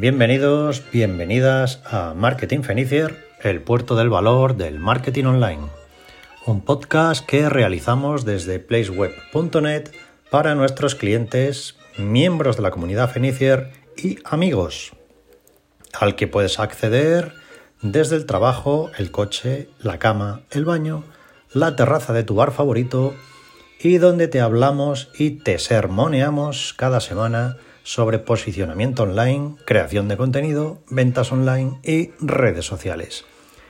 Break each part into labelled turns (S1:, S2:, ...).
S1: Bienvenidos, bienvenidas a Marketing Fenicier, el puerto del valor del marketing online. Un podcast que realizamos desde placeweb.net para nuestros clientes, miembros de la comunidad Fenicier y amigos, al que puedes acceder desde el trabajo, el coche, la cama, el baño, la terraza de tu bar favorito y donde te hablamos y te sermoneamos cada semana sobre posicionamiento online, creación de contenido, ventas online y redes sociales.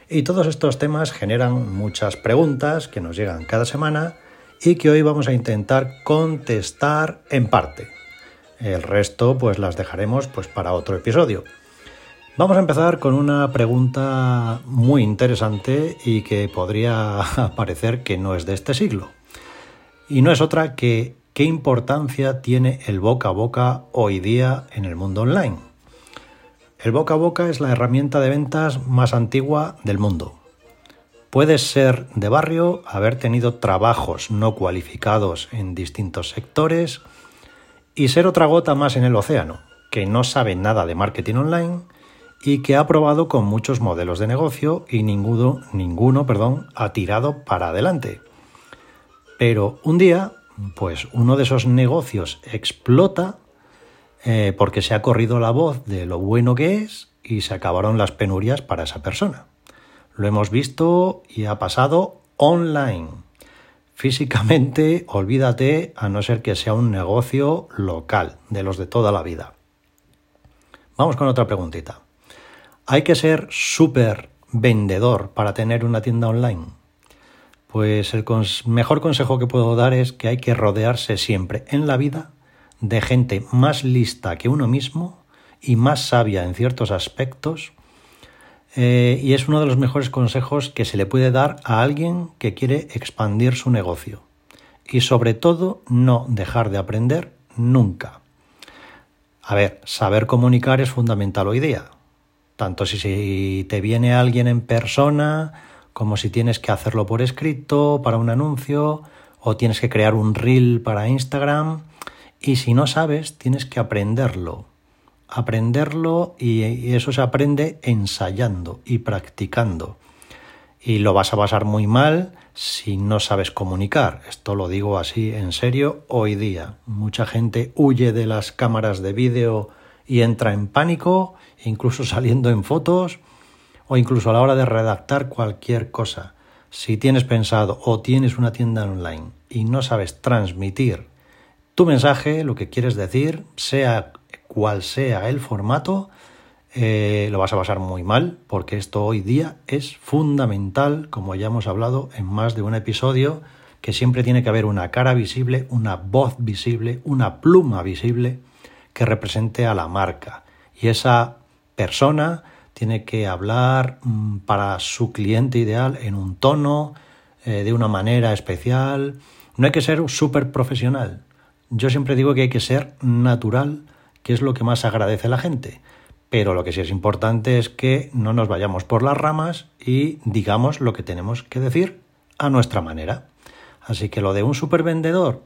S1: Y todos estos temas generan muchas preguntas que nos llegan cada semana y que hoy vamos a intentar contestar en parte. El resto pues las dejaremos pues para otro episodio. Vamos a empezar con una pregunta muy interesante y que podría parecer que no es de este siglo. Y no es otra que qué importancia tiene el boca a boca hoy día en el mundo online. El boca a boca es la herramienta de ventas más antigua del mundo. Puedes ser de barrio, haber tenido trabajos no cualificados en distintos sectores y ser otra gota más en el océano, que no sabe nada de marketing online y que ha probado con muchos modelos de negocio y ninguno, ninguno perdón, ha tirado para adelante. Pero un día, pues uno de esos negocios explota eh, porque se ha corrido la voz de lo bueno que es y se acabaron las penurias para esa persona. Lo hemos visto y ha pasado online. Físicamente, olvídate a no ser que sea un negocio local, de los de toda la vida. Vamos con otra preguntita. ¿Hay que ser súper vendedor para tener una tienda online? Pues el mejor consejo que puedo dar es que hay que rodearse siempre en la vida de gente más lista que uno mismo y más sabia en ciertos aspectos. Eh, y es uno de los mejores consejos que se le puede dar a alguien que quiere expandir su negocio. Y sobre todo, no dejar de aprender nunca. A ver, saber comunicar es fundamental hoy día tanto si, te viene alguien en persona, como si tienes que hacerlo por escrito para un anuncio, o tienes que crear un reel para Instagram. Y si no sabes, tienes que aprenderlo. Aprenderlo y, eso se aprende ensayando y practicando. Y lo vas a pasar muy mal si no sabes comunicar. Esto lo digo así en serio hoy día. Mucha gente huye de las cámaras de vídeo y entra en pánico incluso saliendo en fotos o incluso a la hora de redactar cualquier cosa. Si tienes pensado o tienes una tienda online y no sabes transmitir tu mensaje, lo que quieres decir, sea cual sea el formato, eh, lo vas a pasar muy mal porque esto hoy día es fundamental, como ya hemos hablado en más de un episodio, que siempre tiene que haber una cara visible, una voz visible, una pluma visible que represente a la marca. Y esa persona tiene que hablar mm, para su cliente ideal en un tono, eh, de una manera especial. No hay que ser súper profesional. Yo siempre digo que hay que ser natural, que es lo que más agradece la gente. Pero lo que sí es importante es que no nos vayamos por las ramas y digamos lo que tenemos que decir a nuestra manera. Así que lo de un supervendedor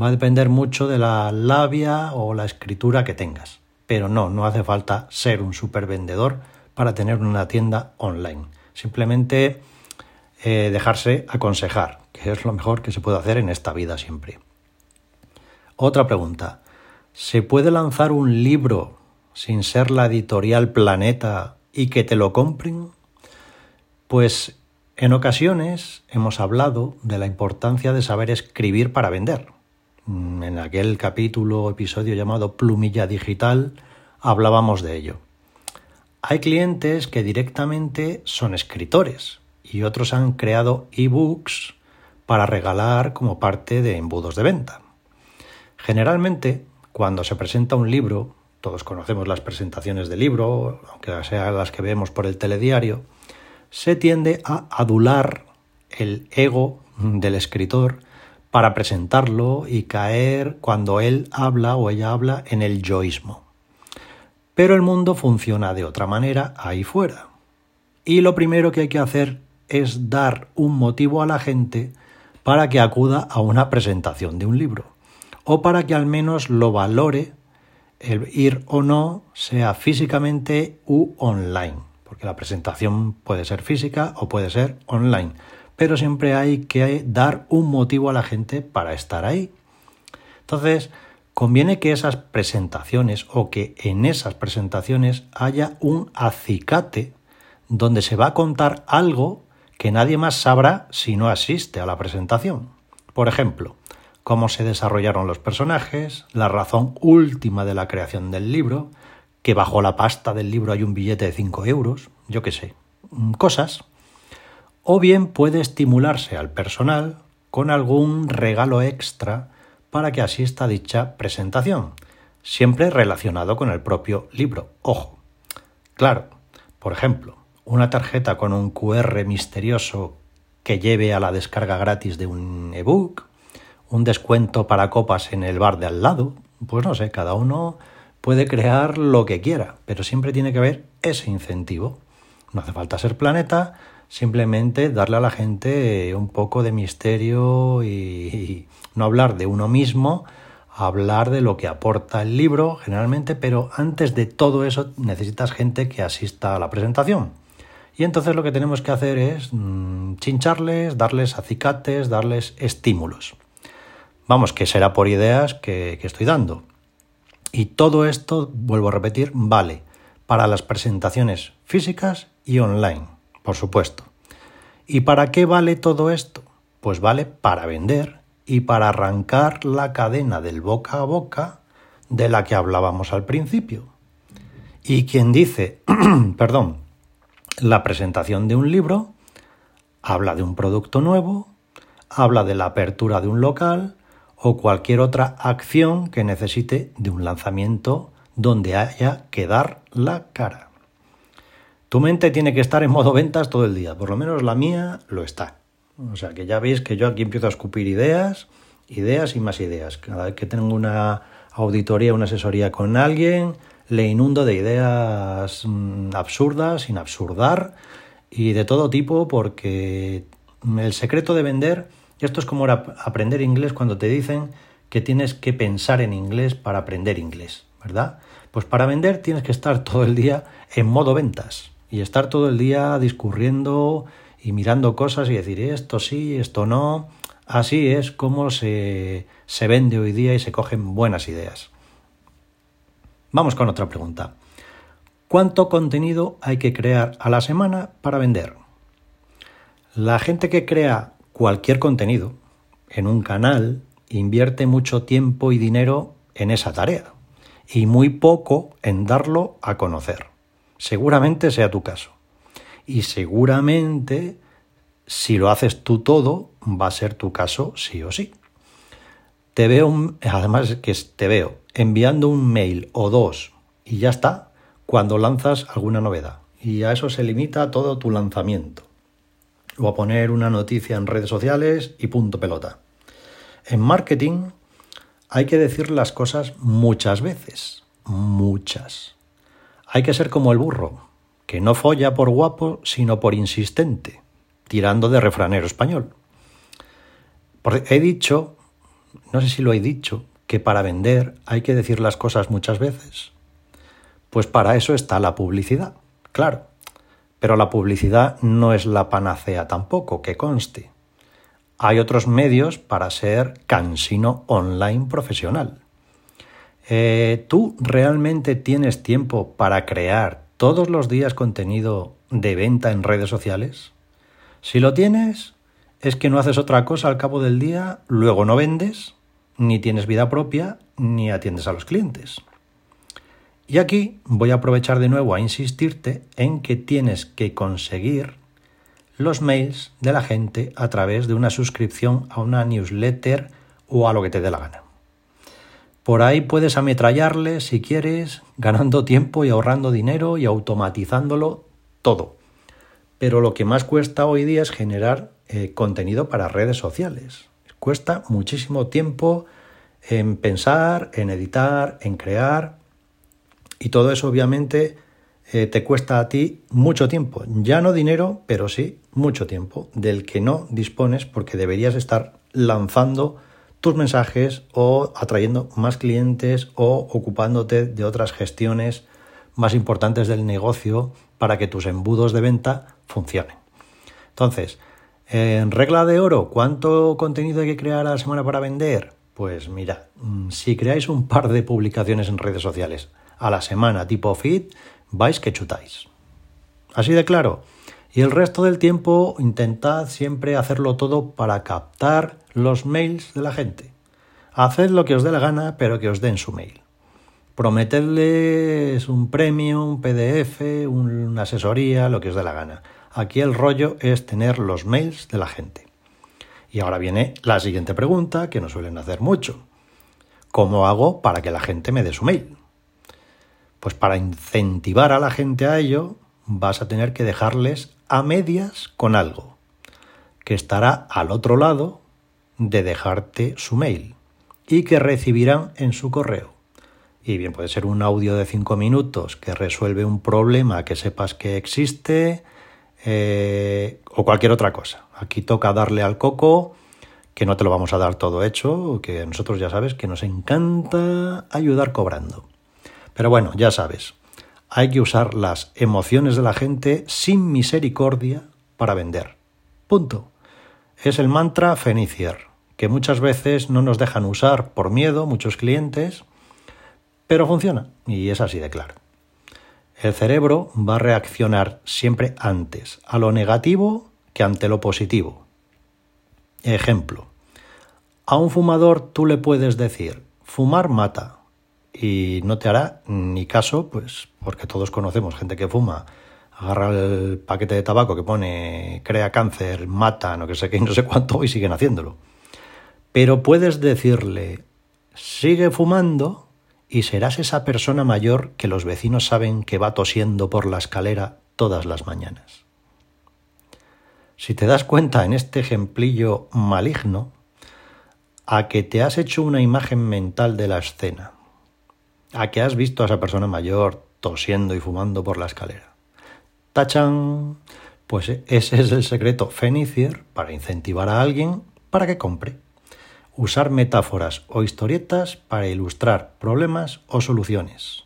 S1: va a depender mucho de la labia o la escritura que tengas. Pero no, no hace falta ser un supervendedor para tener una tienda online. Simplemente eh, dejarse aconsejar, que es lo mejor que se puede hacer en esta vida siempre. Otra pregunta. ¿Se puede lanzar un libro sin ser la editorial Planeta y que te lo compren? Pues en ocasiones hemos hablado de la importancia de saber escribir para vender. En aquel capítulo o episodio llamado Plumilla Digital hablábamos de ello. Hay clientes que directamente son escritores y otros han creado ebooks para regalar como parte de embudos de venta. Generalmente, cuando se presenta un libro, todos conocemos las presentaciones de libro, aunque sean las que vemos por el telediario, se tiende a adular el ego del escritor para presentarlo y caer cuando él habla o ella habla en el yoísmo. Pero el mundo funciona de otra manera ahí fuera. Y lo primero que hay que hacer es dar un motivo a la gente para que acuda a una presentación de un libro o para que al menos lo valore el ir o no sea físicamente u online, porque la presentación puede ser física o puede ser online, pero siempre hay que dar un motivo a la gente para estar ahí. Entonces, conviene que esas presentaciones o que en esas presentaciones haya un acicate donde se va a contar algo que nadie más sabrá si no asiste a la presentación. Por ejemplo, cómo se desarrollaron los personajes, la razón última de la creación del libro, que bajo la pasta del libro hay un billete de 5 euros, yo qué sé, mm, cosas. O bien puede estimularse al personal con algún regalo extra para que asista a dicha presentación, siempre relacionado con el propio libro. Ojo. Claro, por ejemplo, una tarjeta con un QR misterioso que lleve a la descarga gratis de un ebook, un descuento para copas en el bar de al lado, pues no sé, cada uno puede crear lo que quiera, pero siempre tiene que haber ese incentivo. No hace falta ser planeta, simplemente darle a la gente un poco de misterio y, no hablar de uno mismo, hablar de lo que aporta el libro generalmente, pero antes de todo eso necesitas gente que asista a la presentación. Y entonces lo que tenemos que hacer es mm, chincharles, darles acicates, darles estímulos. Vamos, que será por ideas que, que estoy dando. Y todo esto, vuelvo a repetir, vale para las presentaciones físicas y online, por supuesto. ¿Y para qué vale todo esto? Pues vale para vender y para arrancar la cadena del boca a boca de la que hablábamos al principio. Y quien dice, perdón, la presentación de un libro, habla de un producto nuevo, habla de la apertura de un local o cualquier otra acción que necesite de un lanzamiento donde haya que dar la cara. Tu mente tiene que estar en modo ventas todo el día, por lo menos la mía lo está. O sea que ya veis que yo aquí empiezo a escupir ideas, ideas y más ideas. Cada vez que tengo una auditoría, una asesoría con alguien, le inundo de ideas mm, absurdas, sin absurdar y de todo tipo porque el secreto de vender, esto es como aprender inglés cuando te dicen que tienes que pensar en inglés para aprender inglés, ¿verdad? Pues para vender tienes que estar todo el día en modo ventas y estar todo el día discurriendo y mirando cosas y decir esto sí, esto no. Así es como se, se vende hoy día y se cogen buenas ideas. Vamos con otra pregunta. ¿Cuánto contenido hay que crear a la semana para vender? La gente que crea cualquier contenido en un canal invierte mucho tiempo y dinero en esa tarea y muy poco en darlo a conocer. Seguramente sea tu caso. Y seguramente si lo haces tú todo, va a ser tu caso sí o sí. Te veo, además que te veo enviando un mail o dos y ya está cuando lanzas alguna novedad. Y a eso se limita todo tu lanzamiento. O a poner una noticia en redes sociales y punto pelota. En marketing hay que decir las cosas muchas veces. Muchas. Hay que ser como el burro, que no folla por guapo, sino por insistente, tirando de refranero español. He dicho, no sé si lo he dicho, que para vender hay que decir las cosas muchas veces. Pues para eso está la publicidad, claro. Pero la publicidad no es la panacea tampoco, que conste. Hay otros medios para ser cansino online profesional. Eh, ¿Tú realmente tienes tiempo para crear todos los días contenido de venta en redes sociales? Si lo tienes, es que no haces otra cosa al cabo del día, luego no vendes ni tienes vida propia, ni atiendes a los clientes. Y aquí voy a aprovechar de nuevo a insistirte en que tienes que conseguir los mails de la gente a través de una suscripción a una newsletter o a lo que te dé la gana. Por ahí puedes ametrallarle si quieres, ganando tiempo y ahorrando dinero y automatizándolo todo. Pero lo que más cuesta hoy día es generar eh, contenido para redes sociales. Cuesta muchísimo tiempo en pensar, en editar, en crear y todo eso obviamente eh, te cuesta a ti mucho tiempo. Ya no dinero, pero sí mucho tiempo del que no dispones porque deberías estar lanzando tus mensajes o atrayendo más clientes o ocupándote de otras gestiones más importantes del negocio para que tus embudos de venta funcionen. Entonces, en regla de oro, ¿cuánto contenido hay que crear a la semana para vender? Pues mira, mm, si creáis un par de publicaciones en redes sociales a la semana tipo feed, vais que chutáis. Así de claro. Y el resto del tiempo intentad siempre hacerlo todo para captar los mails de la gente. Haced lo que os dé la gana, pero que os den su mail. Prometedles un premio, un PDF, una asesoría, lo que os dé la gana. Aquí el rollo es tener los mails de la gente. Y ahora viene la siguiente pregunta, que nos suelen hacer mucho. ¿Cómo hago para que la gente me dé su mail? Pues para incentivar a la gente a ello, vas a tener que dejarles a medias con algo, que estará al otro lado de dejarte su mail y que recibirán en su correo. Y bien, puede ser un audio de cinco minutos que resuelve un problema que sepas que existe eh, o cualquier otra cosa. Aquí toca darle al coco, que no te lo vamos a dar todo hecho, que nosotros ya sabes que nos encanta ayudar cobrando. Pero bueno, ya sabes, hay que usar las emociones de la gente sin misericordia para vender. Punto. Es el mantra Fenicier, que muchas veces no nos dejan usar por miedo muchos clientes, pero funciona y es así de claro. El cerebro va a reaccionar siempre antes a lo negativo que ante lo positivo. Ejemplo. A un fumador tú le puedes decir, fumar mata, y no te hará ni caso, pues porque todos conocemos gente que fuma, agarra el paquete de tabaco que pone crea cáncer, mata, no que sé qué, no sé cuánto y siguen haciéndolo. Pero puedes decirle, sigue fumando y serás esa persona mayor que los vecinos saben que va tosiendo por la escalera todas las mañanas. Si te das cuenta en este ejemplillo maligno, a que te has hecho una imagen mental de la escena, a que has visto a esa persona mayor tosiendo y fumando por la escalera. ¡Tachan! Pues ese es el secreto Fenicier para incentivar a alguien para que compre. Usar metáforas o historietas para ilustrar problemas o soluciones.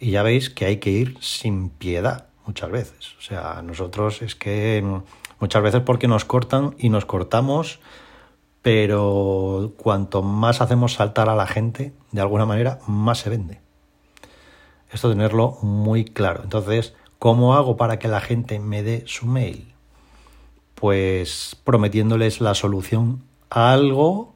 S1: Y ya veis que hay que ir sin piedad muchas veces. O sea, nosotros es que muchas veces porque nos cortan y nos cortamos pero cuanto más hacemos saltar a la gente, de alguna manera, más se vende. Esto tenerlo muy claro. Entonces, ¿cómo hago para que la gente me dé su mail? Pues prometiéndoles la solución a algo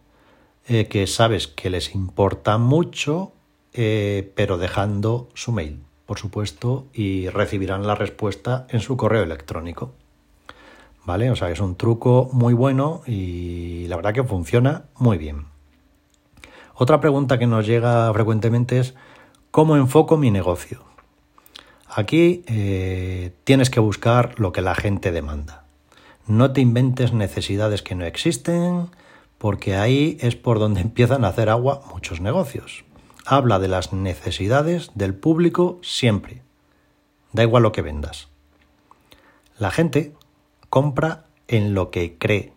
S1: eh, que sabes que les importa mucho, eh, pero dejando su mail, por supuesto, y recibirán la respuesta en su correo electrónico. ¿vale? O sea, es un truco muy bueno y la verdad que funciona muy bien. Otra pregunta que nos llega frecuentemente es ¿cómo enfoco mi negocio? Aquí eh, tienes que buscar lo que la gente demanda. No te inventes necesidades que no existen, porque ahí es por donde empiezan a hacer agua muchos negocios. Habla de las necesidades del público siempre. Da igual lo que vendas. La gente compra en lo que cree.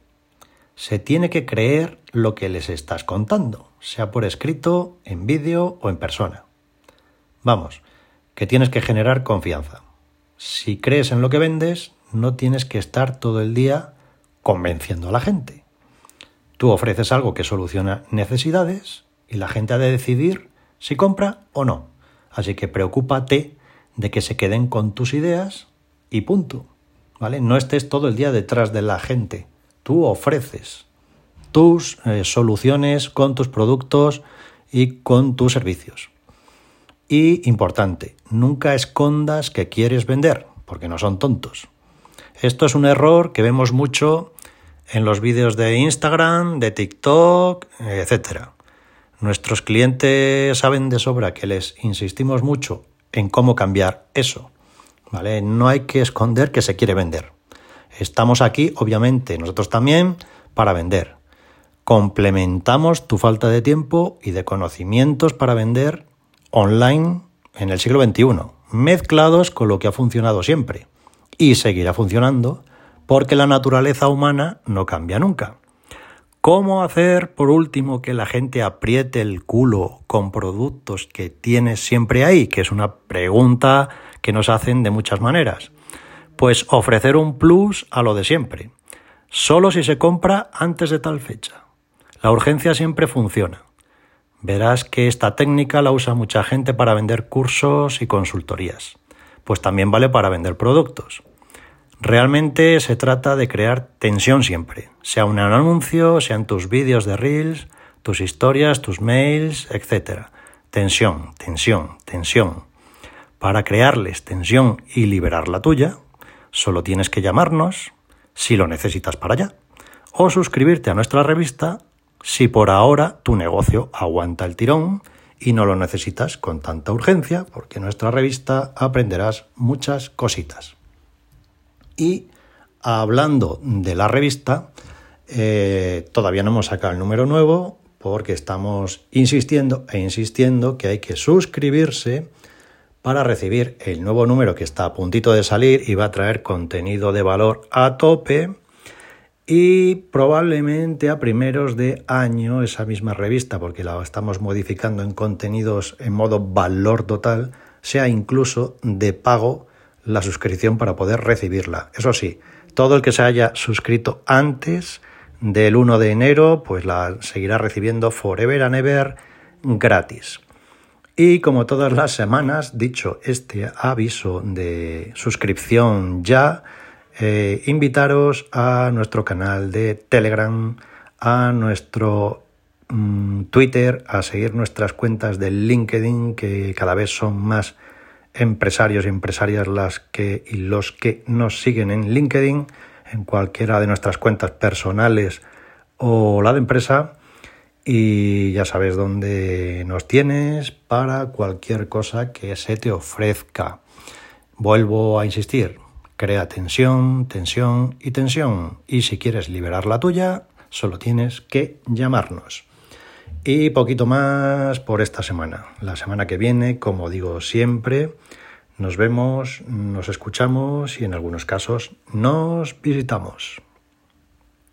S1: Se tiene que creer lo que les estás contando, sea por escrito, en vídeo o en persona. Vamos, que tienes que generar confianza. Si crees en lo que vendes, no tienes que estar todo el día convenciendo a la gente. Tú ofreces algo que soluciona necesidades y la gente ha de decidir si compra o no. Así que preocúpate de que se queden con tus ideas y punto. ¿vale? No estés todo el día detrás de la gente. Tú ofreces tus eh, soluciones con tus productos y con tus servicios. Y importante, nunca escondas que quieres vender, porque no son tontos. Esto es un error que vemos mucho en los vídeos de Instagram, de TikTok, etc. Nuestros clientes saben de sobra que les insistimos mucho en cómo cambiar eso. ¿vale? No hay que esconder que se quiere vender. Estamos aquí, obviamente, nosotros también, para vender. Complementamos tu falta de tiempo y de conocimientos para vender online en el siglo XXI, mezclados con lo que ha funcionado siempre y seguirá funcionando porque la naturaleza humana no cambia nunca. ¿Cómo hacer, por último, que la gente apriete el culo con productos que tienes siempre ahí? Que es una pregunta que nos hacen de muchas maneras. Pues ofrecer un plus a lo de siempre. Solo si se compra antes de tal fecha. La urgencia siempre funciona. Verás que esta técnica la usa mucha gente para vender cursos y consultorías. Pues también vale para vender productos. Realmente se trata de crear tensión siempre, sea un anuncio, sean tus vídeos de Reels, tus historias, tus mails, etc. Tensión, tensión, tensión. Para crearles tensión y liberar la tuya, solo tienes que llamarnos si lo necesitas para allá, o suscribirte a nuestra revista si por ahora tu negocio aguanta el tirón y no lo necesitas con tanta urgencia, porque en nuestra revista aprenderás muchas cositas. Y hablando de la revista, eh, todavía no hemos sacado el número nuevo porque estamos insistiendo e insistiendo que hay que suscribirse para recibir el nuevo número que está a puntito de salir y va a traer contenido de valor a tope y probablemente a primeros de año esa misma revista, porque la estamos modificando en contenidos en modo valor total, sea incluso de pago la suscripción para poder recibirla. Eso sí, todo el que se haya suscrito antes del 1 de enero, pues la seguirá recibiendo forever and ever gratis. Y como todas las semanas, dicho este aviso de suscripción ya, eh, invitaros a nuestro canal de Telegram, a nuestro mm, Twitter, a seguir nuestras cuentas de LinkedIn, que cada vez son más empresarios y empresarias las que y los que nos siguen en LinkedIn, en cualquiera de nuestras cuentas personales o la de empresa. Y ya sabes dónde nos tienes para cualquier cosa que se te ofrezca. Vuelvo a insistir, crea tensión, tensión y tensión. Y si quieres liberar la tuya, solo tienes que llamarnos. Y poquito más por esta semana. La semana que viene, como digo siempre, nos vemos, nos escuchamos y en algunos casos nos visitamos.